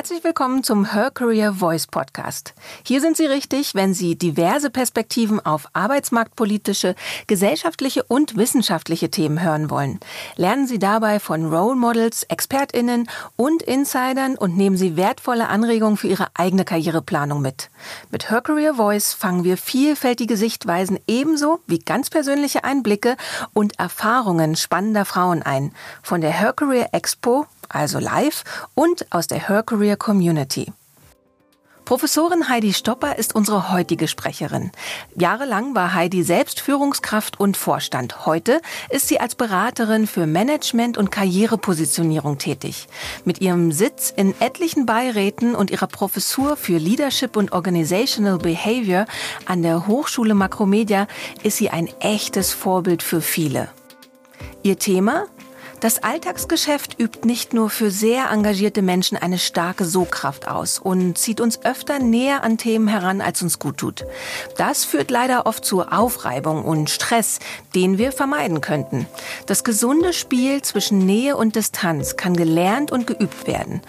Herzlich willkommen zum Her Career Voice Podcast. Hier sind Sie richtig, wenn Sie diverse Perspektiven auf arbeitsmarktpolitische, gesellschaftliche und wissenschaftliche Themen hören wollen. Lernen Sie dabei von Role Models, ExpertInnen und Insidern und nehmen Sie wertvolle Anregungen für Ihre eigene Karriereplanung mit. Mit Her Career Voice fangen wir vielfältige Sichtweisen ebenso wie ganz persönliche Einblicke und Erfahrungen spannender Frauen ein. Von der Her Career Expo also live, und aus der Her Career Community. Professorin Heidi Stopper ist unsere heutige Sprecherin. Jahrelang war Heidi selbst Führungskraft und Vorstand. Heute ist sie als Beraterin für Management und Karrierepositionierung tätig. Mit ihrem Sitz in etlichen Beiräten und ihrer Professur für Leadership und Organizational Behavior an der Hochschule Makromedia ist sie ein echtes Vorbild für viele. Ihr Thema? Das Alltagsgeschäft übt nicht nur für sehr engagierte Menschen eine starke Sogkraft aus und zieht uns öfter näher an Themen heran, als uns gut tut. Das führt leider oft zu Aufreibung und Stress, den wir vermeiden könnten. Das gesunde Spiel zwischen Nähe und Distanz kann gelernt und geübt werden.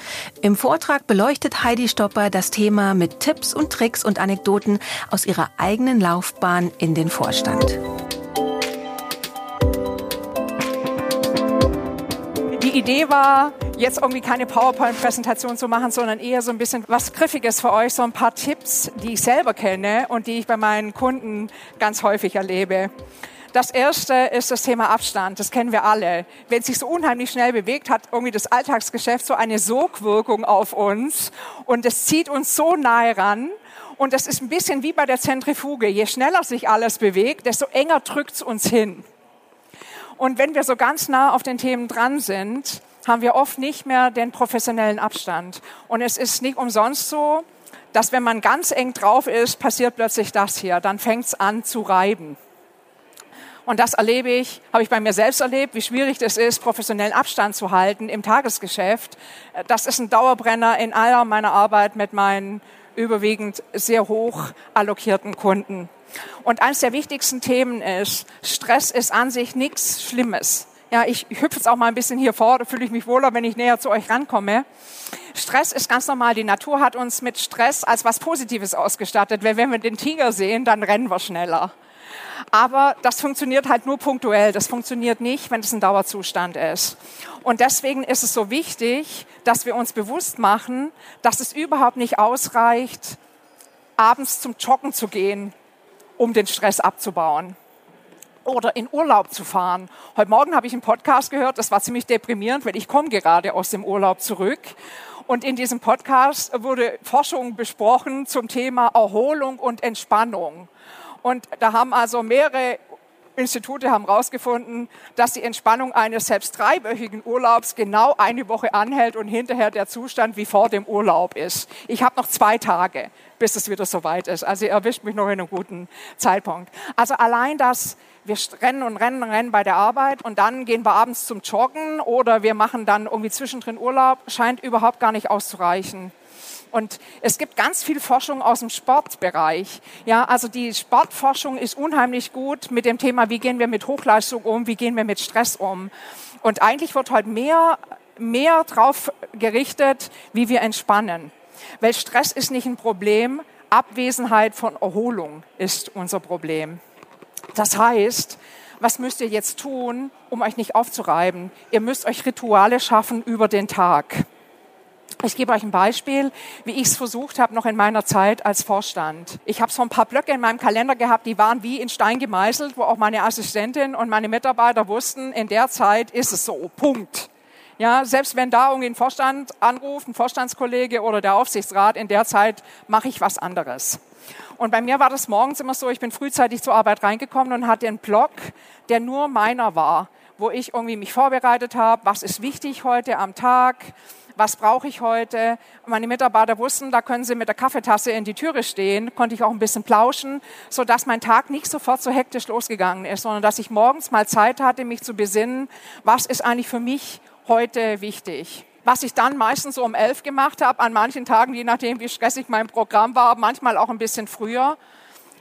Im Vortrag beleuchtet Heidi Stopper das Thema mit Tipps und Tricks und Anekdoten aus ihrer eigenen Laufbahn in den Vorstand. Idee war, jetzt irgendwie keine PowerPoint-Präsentation zu machen, sondern eher so ein bisschen was Griffiges für euch, so ein paar Tipps, die ich selber kenne und die ich bei meinen Kunden ganz häufig erlebe. Das erste ist das Thema Abstand. Das kennen wir alle. Wenn es sich so unheimlich schnell bewegt, hat irgendwie das Alltagsgeschäft so eine Sogwirkung auf uns und es zieht uns so nahe ran. Und das ist ein bisschen wie bei der Zentrifuge. Je schneller sich alles bewegt, desto enger drückt es uns hin. Und wenn wir so ganz nah auf den Themen dran sind, haben wir oft nicht mehr den professionellen Abstand. Und es ist nicht umsonst so, dass wenn man ganz eng drauf ist, passiert plötzlich das hier. Dann fängt es an zu reiben. Und das erlebe ich, habe ich bei mir selbst erlebt, wie schwierig es ist, professionellen Abstand zu halten im Tagesgeschäft. Das ist ein Dauerbrenner in aller meiner Arbeit mit meinen überwiegend sehr hoch allokierten Kunden. Und eines der wichtigsten Themen ist, Stress ist an sich nichts Schlimmes. Ja, ich, ich hüpfe jetzt auch mal ein bisschen hier vor, da fühle ich mich wohler, wenn ich näher zu euch rankomme. Stress ist ganz normal. Die Natur hat uns mit Stress als was Positives ausgestattet. Weil wenn wir den Tiger sehen, dann rennen wir schneller. Aber das funktioniert halt nur punktuell. Das funktioniert nicht, wenn es ein Dauerzustand ist. Und deswegen ist es so wichtig, dass wir uns bewusst machen, dass es überhaupt nicht ausreicht, abends zum Joggen zu gehen um den Stress abzubauen. Oder in Urlaub zu fahren. Heute Morgen habe ich einen Podcast gehört, das war ziemlich deprimierend, weil ich komme gerade aus dem Urlaub zurück. Und in diesem Podcast wurde Forschung besprochen zum Thema Erholung und Entspannung. Und da haben also mehrere Institute haben herausgefunden, dass die Entspannung eines selbst dreiwöchigen Urlaubs genau eine Woche anhält und hinterher der Zustand wie vor dem Urlaub ist. Ich habe noch zwei Tage, bis es wieder soweit ist. Also ihr erwischt mich noch in einem guten Zeitpunkt. Also allein das, wir rennen und rennen und rennen bei der Arbeit und dann gehen wir abends zum Joggen oder wir machen dann irgendwie zwischendrin Urlaub, scheint überhaupt gar nicht auszureichen. Und es gibt ganz viel Forschung aus dem Sportbereich. Ja, also die Sportforschung ist unheimlich gut mit dem Thema, wie gehen wir mit Hochleistung um, wie gehen wir mit Stress um. Und eigentlich wird heute mehr, mehr drauf gerichtet, wie wir entspannen. Weil Stress ist nicht ein Problem, Abwesenheit von Erholung ist unser Problem. Das heißt, was müsst ihr jetzt tun, um euch nicht aufzureiben? Ihr müsst euch Rituale schaffen über den Tag. Ich gebe euch ein Beispiel, wie ich es versucht habe, noch in meiner Zeit als Vorstand. Ich habe so ein paar Blöcke in meinem Kalender gehabt, die waren wie in Stein gemeißelt, wo auch meine Assistentin und meine Mitarbeiter wussten, in der Zeit ist es so, Punkt. Ja, selbst wenn da irgendwie ein Vorstand anruft, ein Vorstandskollege oder der Aufsichtsrat, in der Zeit mache ich was anderes. Und bei mir war das morgens immer so, ich bin frühzeitig zur Arbeit reingekommen und hatte einen Block, der nur meiner war, wo ich irgendwie mich vorbereitet habe, was ist wichtig heute am Tag, was brauche ich heute? Meine Mitarbeiter wussten, da können sie mit der Kaffeetasse in die Türe stehen, konnte ich auch ein bisschen plauschen, so dass mein Tag nicht sofort so hektisch losgegangen ist, sondern dass ich morgens mal Zeit hatte, mich zu besinnen, was ist eigentlich für mich heute wichtig. Was ich dann meistens so um elf gemacht habe, an manchen Tagen, je nachdem, wie stressig mein Programm war, manchmal auch ein bisschen früher,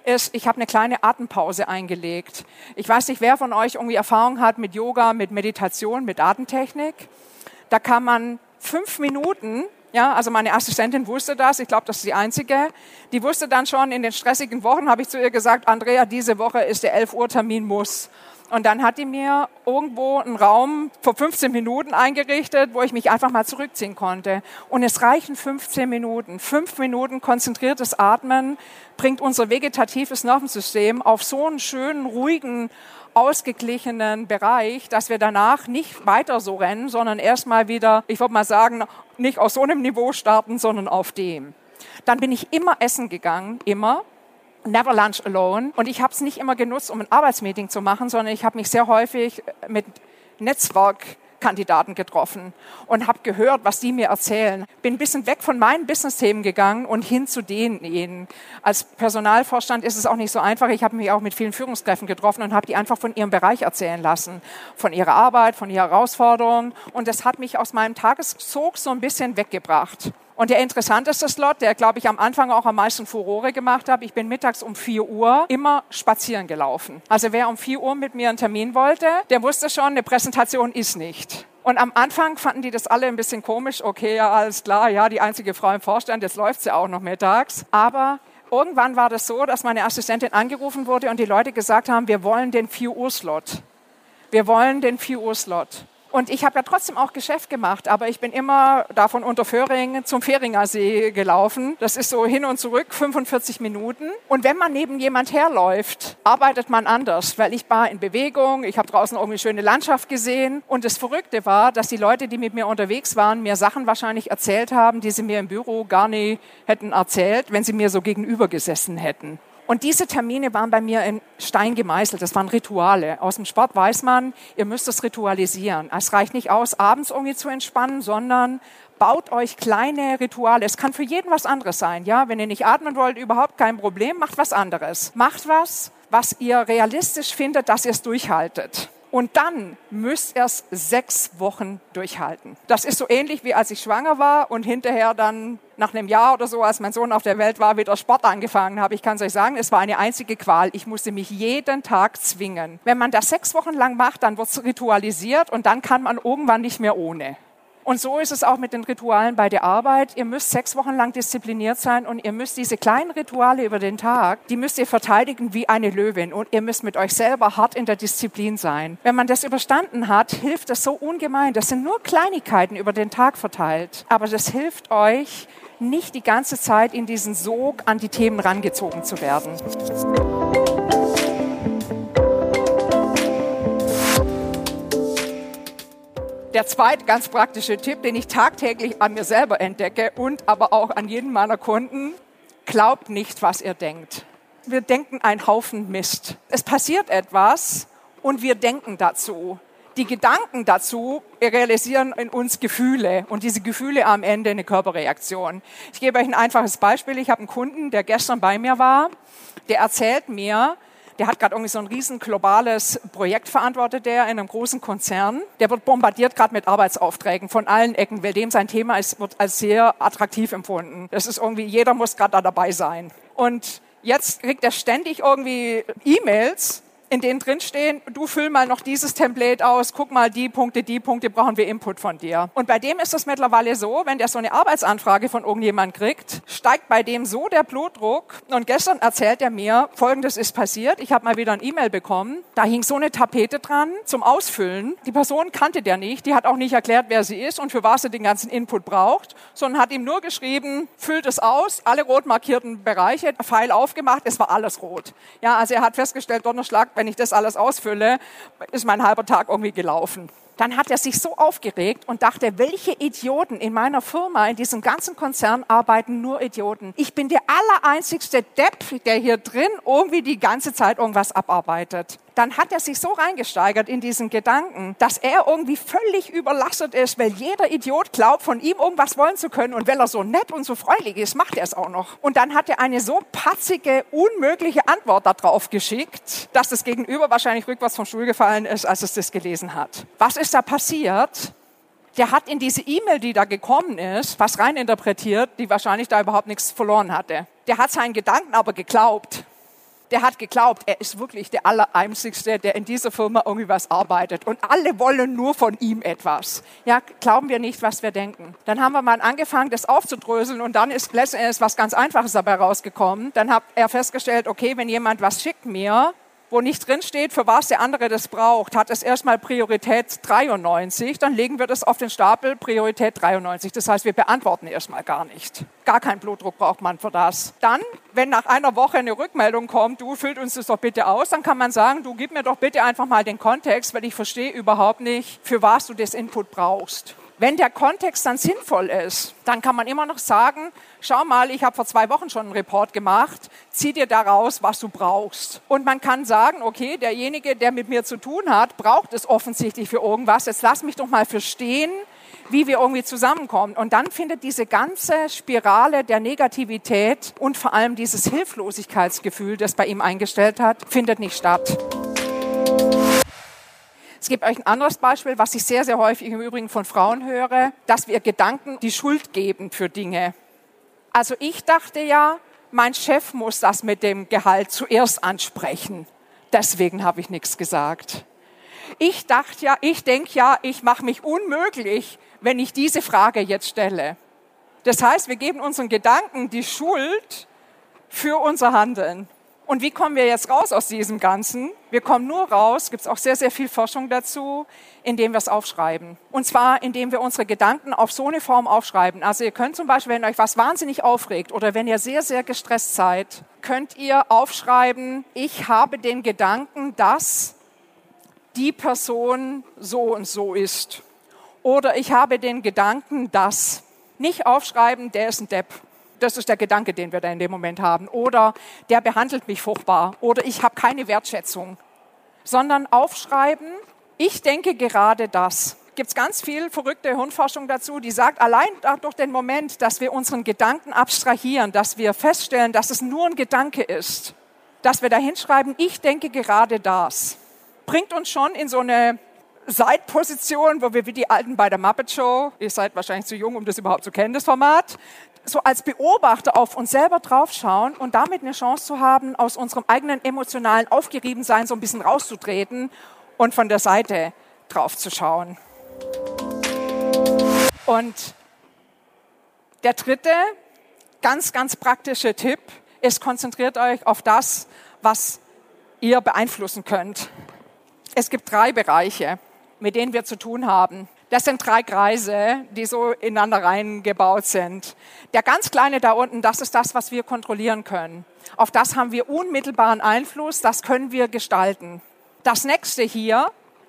ist, ich habe eine kleine Atempause eingelegt. Ich weiß nicht, wer von euch irgendwie Erfahrung hat mit Yoga, mit Meditation, mit Atemtechnik. Da kann man fünf Minuten Ja, also meine Assistentin wusste das. Ich glaube, das ist die einzige. Die wusste dann schon in den stressigen Wochen, habe ich zu ihr gesagt, Andrea, diese Woche ist der 11 Uhr Termin muss. Und dann hat die mir irgendwo einen Raum vor 15 Minuten eingerichtet, wo ich mich einfach mal zurückziehen konnte. Und es reichen 15 Minuten. Fünf Minuten konzentriertes Atmen bringt unser vegetatives Nervensystem auf so einen schönen, ruhigen, ausgeglichenen Bereich, dass wir danach nicht weiter so rennen, sondern erstmal wieder, ich würde mal sagen, nicht aus so einem Niveau starten, sondern auf dem. Dann bin ich immer essen gegangen, immer. Never lunch alone. Und ich habe es nicht immer genutzt, um ein Arbeitsmeeting zu machen, sondern ich habe mich sehr häufig mit Netzwerk Kandidaten getroffen und habe gehört, was die mir erzählen. Bin ein bisschen weg von meinen Business-Themen gegangen und hin zu denen. Als Personalvorstand ist es auch nicht so einfach. Ich habe mich auch mit vielen Führungskräften getroffen und habe die einfach von ihrem Bereich erzählen lassen, von ihrer Arbeit, von ihrer Herausforderungen. Und das hat mich aus meinem Tageszug so ein bisschen weggebracht. Und der interessanteste Slot, der, glaube ich, am Anfang auch am meisten Furore gemacht hat, ich bin mittags um 4 Uhr immer spazieren gelaufen. Also wer um 4 Uhr mit mir einen Termin wollte, der wusste schon, eine Präsentation ist nicht. Und am Anfang fanden die das alle ein bisschen komisch. Okay, ja, alles klar, ja, die einzige Frau im Vorstand, jetzt läuft sie auch noch mittags. Aber irgendwann war das so, dass meine Assistentin angerufen wurde und die Leute gesagt haben, wir wollen den 4 Uhr Slot. Wir wollen den 4 Uhr Slot. Und ich habe ja trotzdem auch Geschäft gemacht, aber ich bin immer davon unter Föhring zum Fähringer See gelaufen. Das ist so hin und zurück 45 Minuten. Und wenn man neben jemand herläuft, arbeitet man anders, weil ich war in Bewegung, ich habe draußen irgendwie schöne Landschaft gesehen. Und das Verrückte war, dass die Leute, die mit mir unterwegs waren, mir Sachen wahrscheinlich erzählt haben, die sie mir im Büro gar nicht hätten erzählt, wenn sie mir so gegenüber gesessen hätten. Und diese Termine waren bei mir in Stein gemeißelt. Das waren Rituale. Aus dem Sport weiß man, ihr müsst es ritualisieren. Es reicht nicht aus, abends irgendwie zu entspannen, sondern baut euch kleine Rituale. Es kann für jeden was anderes sein. Ja, wenn ihr nicht atmen wollt, überhaupt kein Problem. Macht was anderes. Macht was, was ihr realistisch findet, dass ihr es durchhaltet. Und dann müsst ihr es sechs Wochen durchhalten. Das ist so ähnlich wie als ich schwanger war und hinterher dann nach einem Jahr oder so, als mein Sohn auf der Welt war, wieder Sport angefangen habe. Ich kann es euch sagen, es war eine einzige Qual. Ich musste mich jeden Tag zwingen. Wenn man das sechs Wochen lang macht, dann wird es ritualisiert und dann kann man irgendwann nicht mehr ohne. Und so ist es auch mit den Ritualen bei der Arbeit. Ihr müsst sechs Wochen lang diszipliniert sein und ihr müsst diese kleinen Rituale über den Tag, die müsst ihr verteidigen wie eine Löwin und ihr müsst mit euch selber hart in der Disziplin sein. Wenn man das überstanden hat, hilft das so ungemein. Das sind nur Kleinigkeiten über den Tag verteilt, aber das hilft euch, nicht die ganze Zeit in diesen Sog an die Themen rangezogen zu werden. Der zweite ganz praktische Tipp, den ich tagtäglich an mir selber entdecke und aber auch an jeden meiner Kunden, glaubt nicht, was ihr denkt. Wir denken einen Haufen Mist. Es passiert etwas und wir denken dazu. Die Gedanken dazu realisieren in uns Gefühle und diese Gefühle am Ende eine Körperreaktion. Ich gebe euch ein einfaches Beispiel. Ich habe einen Kunden, der gestern bei mir war, der erzählt mir, der hat gerade irgendwie so ein riesen globales Projekt verantwortet, der in einem großen Konzern. Der wird bombardiert gerade mit Arbeitsaufträgen von allen Ecken, weil dem sein Thema ist, wird als sehr attraktiv empfunden. Das ist irgendwie, jeder muss gerade da dabei sein. Und jetzt kriegt er ständig irgendwie E-Mails in denen drinstehen, du füll mal noch dieses Template aus, guck mal die Punkte, die Punkte brauchen wir Input von dir. Und bei dem ist es mittlerweile so, wenn der so eine Arbeitsanfrage von irgendjemand kriegt, steigt bei dem so der Blutdruck. Und gestern erzählt er mir, folgendes ist passiert, ich habe mal wieder ein E-Mail bekommen, da hing so eine Tapete dran zum Ausfüllen. Die Person kannte der nicht, die hat auch nicht erklärt, wer sie ist und für was sie den ganzen Input braucht, sondern hat ihm nur geschrieben, füllt es aus, alle rot markierten Bereiche, Pfeil aufgemacht, es war alles rot. Ja, also er hat festgestellt, Donnerschlag, wenn ich das alles ausfülle, ist mein halber Tag irgendwie gelaufen. Dann hat er sich so aufgeregt und dachte, welche Idioten in meiner Firma, in diesem ganzen Konzern arbeiten nur Idioten. Ich bin der allereinzigste Depp, der hier drin irgendwie die ganze Zeit irgendwas abarbeitet dann hat er sich so reingesteigert in diesen Gedanken, dass er irgendwie völlig überlastet ist, weil jeder Idiot glaubt, von ihm irgendwas wollen zu können. Und weil er so nett und so freundlich ist, macht er es auch noch. Und dann hat er eine so patzige, unmögliche Antwort darauf geschickt, dass das Gegenüber wahrscheinlich rückwärts vom Stuhl gefallen ist, als es das gelesen hat. Was ist da passiert? der hat in diese E-Mail, die da gekommen ist, was reininterpretiert, die wahrscheinlich da überhaupt nichts verloren hatte. Der hat seinen Gedanken aber geglaubt. Der hat geglaubt, er ist wirklich der Allereinzigste, der in dieser Firma irgendwie was arbeitet. Und alle wollen nur von ihm etwas. Ja, glauben wir nicht, was wir denken. Dann haben wir mal angefangen, das aufzudröseln und dann ist letztendlich was ganz Einfaches dabei rausgekommen. Dann hat er festgestellt, okay, wenn jemand was schickt mir, wo nicht drin steht, für was der andere das braucht, hat es erstmal Priorität 93, dann legen wir das auf den Stapel Priorität 93. Das heißt, wir beantworten erstmal gar nicht. Gar keinen Blutdruck braucht man für das. Dann, wenn nach einer Woche eine Rückmeldung kommt, du füllt uns das doch bitte aus, dann kann man sagen, du gib mir doch bitte einfach mal den Kontext, weil ich verstehe überhaupt nicht, für was du das Input brauchst. Wenn der Kontext dann sinnvoll ist, dann kann man immer noch sagen, schau mal, ich habe vor zwei Wochen schon einen Report gemacht, zieh dir daraus, was du brauchst. Und man kann sagen, okay, derjenige, der mit mir zu tun hat, braucht es offensichtlich für irgendwas. Jetzt lass mich doch mal verstehen, wie wir irgendwie zusammenkommen. Und dann findet diese ganze Spirale der Negativität und vor allem dieses Hilflosigkeitsgefühl, das bei ihm eingestellt hat, findet nicht statt. Gibt euch ein anderes Beispiel, was ich sehr, sehr häufig im Übrigen von Frauen höre, dass wir Gedanken die Schuld geben für Dinge. Also ich dachte ja, mein Chef muss das mit dem Gehalt zuerst ansprechen. Deswegen habe ich nichts gesagt. Ich dachte ja, ich denke ja, ich mache mich unmöglich, wenn ich diese Frage jetzt stelle. Das heißt, wir geben unseren Gedanken die Schuld für unser Handeln. Und wie kommen wir jetzt raus aus diesem Ganzen? Wir kommen nur raus, gibt es auch sehr, sehr viel Forschung dazu, indem wir es aufschreiben. Und zwar, indem wir unsere Gedanken auf so eine Form aufschreiben. Also ihr könnt zum Beispiel, wenn euch was wahnsinnig aufregt oder wenn ihr sehr, sehr gestresst seid, könnt ihr aufschreiben, ich habe den Gedanken, dass die Person so und so ist. Oder ich habe den Gedanken, dass. Nicht aufschreiben, der ist ein Depp das ist der Gedanke, den wir da in dem Moment haben. Oder der behandelt mich furchtbar. Oder ich habe keine Wertschätzung. Sondern aufschreiben, ich denke gerade das. Gibt es ganz viel verrückte Hirnforschung dazu, die sagt, allein durch den Moment, dass wir unseren Gedanken abstrahieren, dass wir feststellen, dass es nur ein Gedanke ist, dass wir da hinschreiben, ich denke gerade das, bringt uns schon in so eine Seitposition, wo wir wie die Alten bei der Muppet Show, ihr seid wahrscheinlich zu jung, um das überhaupt zu kennen, das Format, so als Beobachter auf uns selber draufschauen und damit eine Chance zu haben, aus unserem eigenen emotionalen Aufgeriebensein so ein bisschen rauszutreten und von der Seite draufzuschauen. Und der dritte, ganz, ganz praktische Tipp ist, konzentriert euch auf das, was ihr beeinflussen könnt. Es gibt drei Bereiche, mit denen wir zu tun haben. Das sind drei Kreise, die so ineinander reingebaut sind. Der ganz kleine da unten, das ist das, was wir kontrollieren können. Auf das haben wir unmittelbaren Einfluss, das können wir gestalten. Das nächste hier,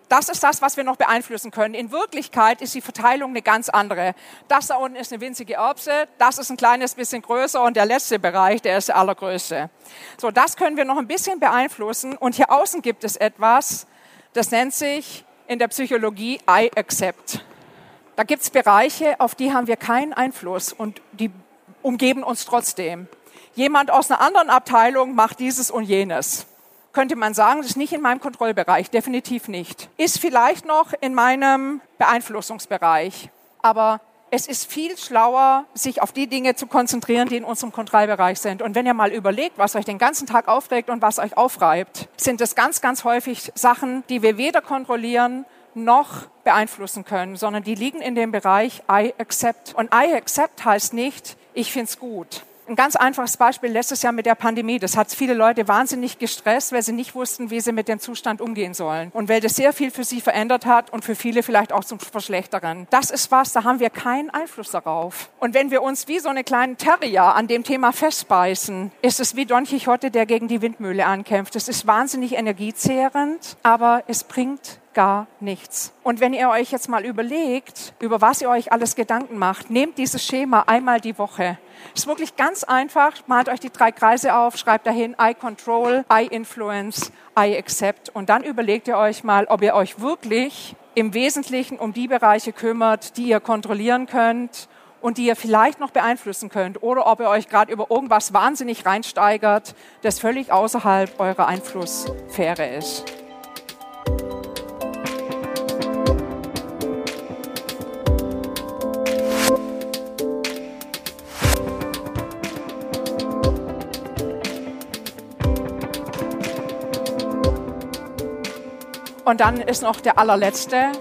das ist das, was wir noch beeinflussen können. In Wirklichkeit ist die Verteilung eine ganz andere. Das da unten ist eine winzige Erbse, das ist ein kleines bisschen größer und der letzte Bereich, der ist der allergrößte. So, das können wir noch ein bisschen beeinflussen und hier außen gibt es etwas, das nennt sich in der Psychologie I accept. Da gibt es Bereiche, auf die haben wir keinen Einfluss und die umgeben uns trotzdem. Jemand aus einer anderen Abteilung macht dieses und jenes. Könnte man sagen, das ist nicht in meinem Kontrollbereich, definitiv nicht. Ist vielleicht noch in meinem Beeinflussungsbereich, aber es ist viel schlauer, sich auf die Dinge zu konzentrieren, die in unserem Kontrollbereich sind. Und wenn ihr mal überlegt, was euch den ganzen Tag aufregt und was euch aufreibt, sind es ganz, ganz häufig Sachen, die wir weder kontrollieren noch beeinflussen können, sondern die liegen in dem Bereich I accept. Und I accept heißt nicht, ich find's gut. Ein ganz einfaches Beispiel letztes Jahr mit der Pandemie. Das hat viele Leute wahnsinnig gestresst, weil sie nicht wussten, wie sie mit dem Zustand umgehen sollen. Und weil das sehr viel für sie verändert hat und für viele vielleicht auch zum Verschlechteren. Das ist was, da haben wir keinen Einfluss darauf. Und wenn wir uns wie so eine kleine Terrier an dem Thema festbeißen, ist es wie Don Quixote, der gegen die Windmühle ankämpft. Es ist wahnsinnig energiezehrend, aber es bringt gar nichts. Und wenn ihr euch jetzt mal überlegt, über was ihr euch alles Gedanken macht, nehmt dieses Schema einmal die Woche. Ist wirklich ganz einfach. Malt euch die drei Kreise auf, schreibt dahin I control, I influence, I accept. Und dann überlegt ihr euch mal, ob ihr euch wirklich im Wesentlichen um die Bereiche kümmert, die ihr kontrollieren könnt und die ihr vielleicht noch beeinflussen könnt oder ob ihr euch gerade über irgendwas wahnsinnig reinsteigert, das völlig außerhalb eurer Einflusssphäre ist. Und dann ist noch der allerletzte,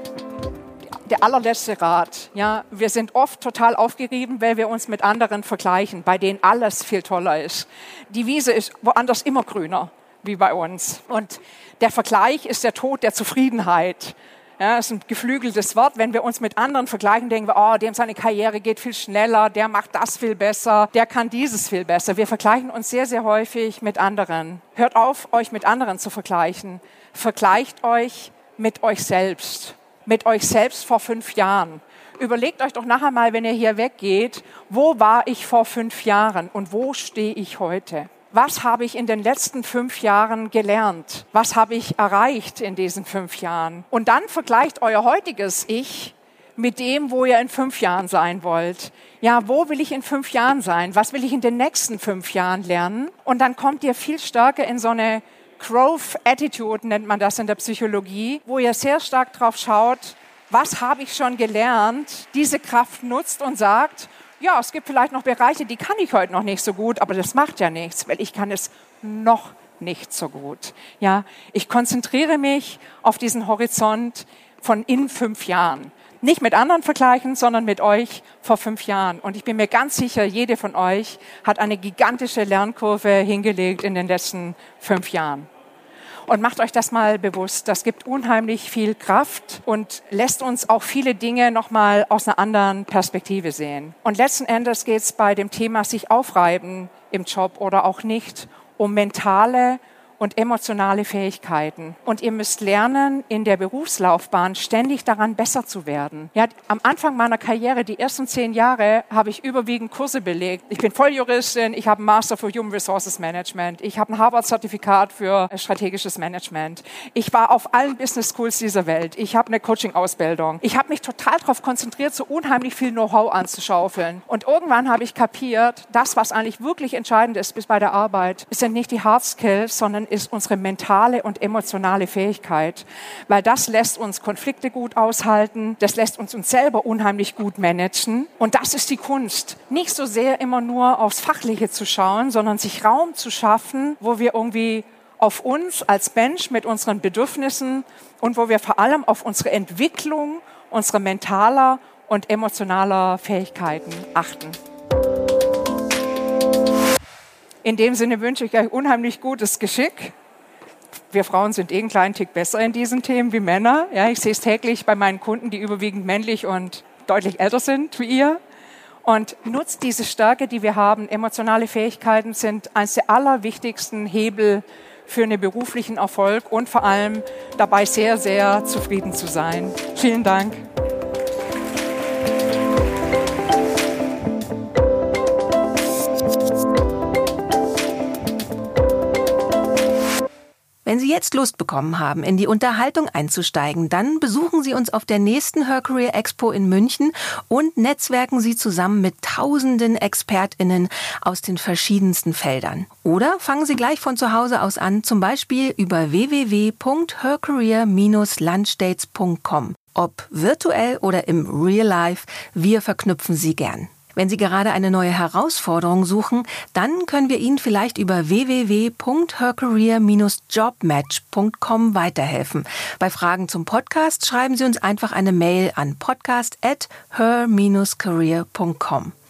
der allerletzte Rat. Ja, wir sind oft total aufgerieben, weil wir uns mit anderen vergleichen, bei denen alles viel toller ist. Die Wiese ist woanders immer grüner wie bei uns. Und der Vergleich ist der Tod der Zufriedenheit. Ja, das ist ein geflügeltes Wort. Wenn wir uns mit anderen vergleichen, denken wir, oh, dem seine Karriere geht viel schneller, der macht das viel besser, der kann dieses viel besser. Wir vergleichen uns sehr, sehr häufig mit anderen. Hört auf, euch mit anderen zu vergleichen. Vergleicht euch mit euch selbst. Mit euch selbst vor fünf Jahren. Überlegt euch doch nachher mal, wenn ihr hier weggeht, wo war ich vor fünf Jahren und wo stehe ich heute? was habe ich in den letzten fünf Jahren gelernt? Was habe ich erreicht in diesen fünf Jahren? Und dann vergleicht euer heutiges Ich mit dem, wo ihr in fünf Jahren sein wollt. Ja, wo will ich in fünf Jahren sein? Was will ich in den nächsten fünf Jahren lernen? Und dann kommt ihr viel stärker in so eine Growth Attitude, nennt man das in der Psychologie, wo ihr sehr stark drauf schaut, was habe ich schon gelernt, diese Kraft nutzt und sagt, ja, es gibt vielleicht noch Bereiche, die kann ich heute noch nicht so gut, aber das macht ja nichts, weil ich kann es noch nicht so gut. Ja, ich konzentriere mich auf diesen Horizont von in fünf Jahren. Nicht mit anderen vergleichen, sondern mit euch vor fünf Jahren. Und ich bin mir ganz sicher, jede von euch hat eine gigantische Lernkurve hingelegt in den letzten fünf Jahren. Und macht euch das mal bewusst. Das gibt unheimlich viel Kraft und lässt uns auch viele Dinge nochmal aus einer anderen Perspektive sehen. Und letzten Endes geht es bei dem Thema sich aufreiben im Job oder auch nicht um mentale und emotionale Fähigkeiten. Und ihr müsst lernen, in der Berufslaufbahn ständig daran besser zu werden. Ja, am Anfang meiner Karriere, die ersten zehn Jahre, habe ich überwiegend Kurse belegt. Ich bin Volljuristin, ich habe einen Master für Human Resources Management, ich habe ein Harvard-Zertifikat für strategisches Management. Ich war auf allen Business Schools dieser Welt. Ich habe eine Coaching-Ausbildung. Ich habe mich total darauf konzentriert, so unheimlich viel Know-how anzuschaufeln. Und irgendwann habe ich kapiert, das, was eigentlich wirklich entscheidend ist bis bei der Arbeit, sind nicht die Hard Skills, sondern ist unsere mentale und emotionale Fähigkeit, weil das lässt uns Konflikte gut aushalten, das lässt uns uns selber unheimlich gut managen und das ist die Kunst. Nicht so sehr immer nur aufs Fachliche zu schauen, sondern sich Raum zu schaffen, wo wir irgendwie auf uns als Mensch mit unseren Bedürfnissen und wo wir vor allem auf unsere Entwicklung unserer mentaler und emotionaler Fähigkeiten achten. In dem Sinne wünsche ich euch unheimlich gutes Geschick. Wir Frauen sind eh einen kleinen Tick besser in diesen Themen wie Männer. Ja, ich sehe es täglich bei meinen Kunden, die überwiegend männlich und deutlich älter sind wie ihr. Und nutzt diese Stärke, die wir haben. Emotionale Fähigkeiten sind eines der allerwichtigsten Hebel für einen beruflichen Erfolg und vor allem dabei sehr, sehr zufrieden zu sein. Vielen Dank. Wenn Sie jetzt Lust bekommen haben, in die Unterhaltung einzusteigen, dann besuchen Sie uns auf der nächsten Her Expo in München und netzwerken Sie zusammen mit tausenden ExpertInnen aus den verschiedensten Feldern. Oder fangen Sie gleich von zu Hause aus an, zum Beispiel über www.hercareer-landstates.com. Ob virtuell oder im Real Life, wir verknüpfen Sie gern. Wenn Sie gerade eine neue Herausforderung suchen, dann können wir Ihnen vielleicht über www.hercareer-jobmatch.com weiterhelfen. Bei Fragen zum Podcast schreiben Sie uns einfach eine Mail an podcast@her-career.com.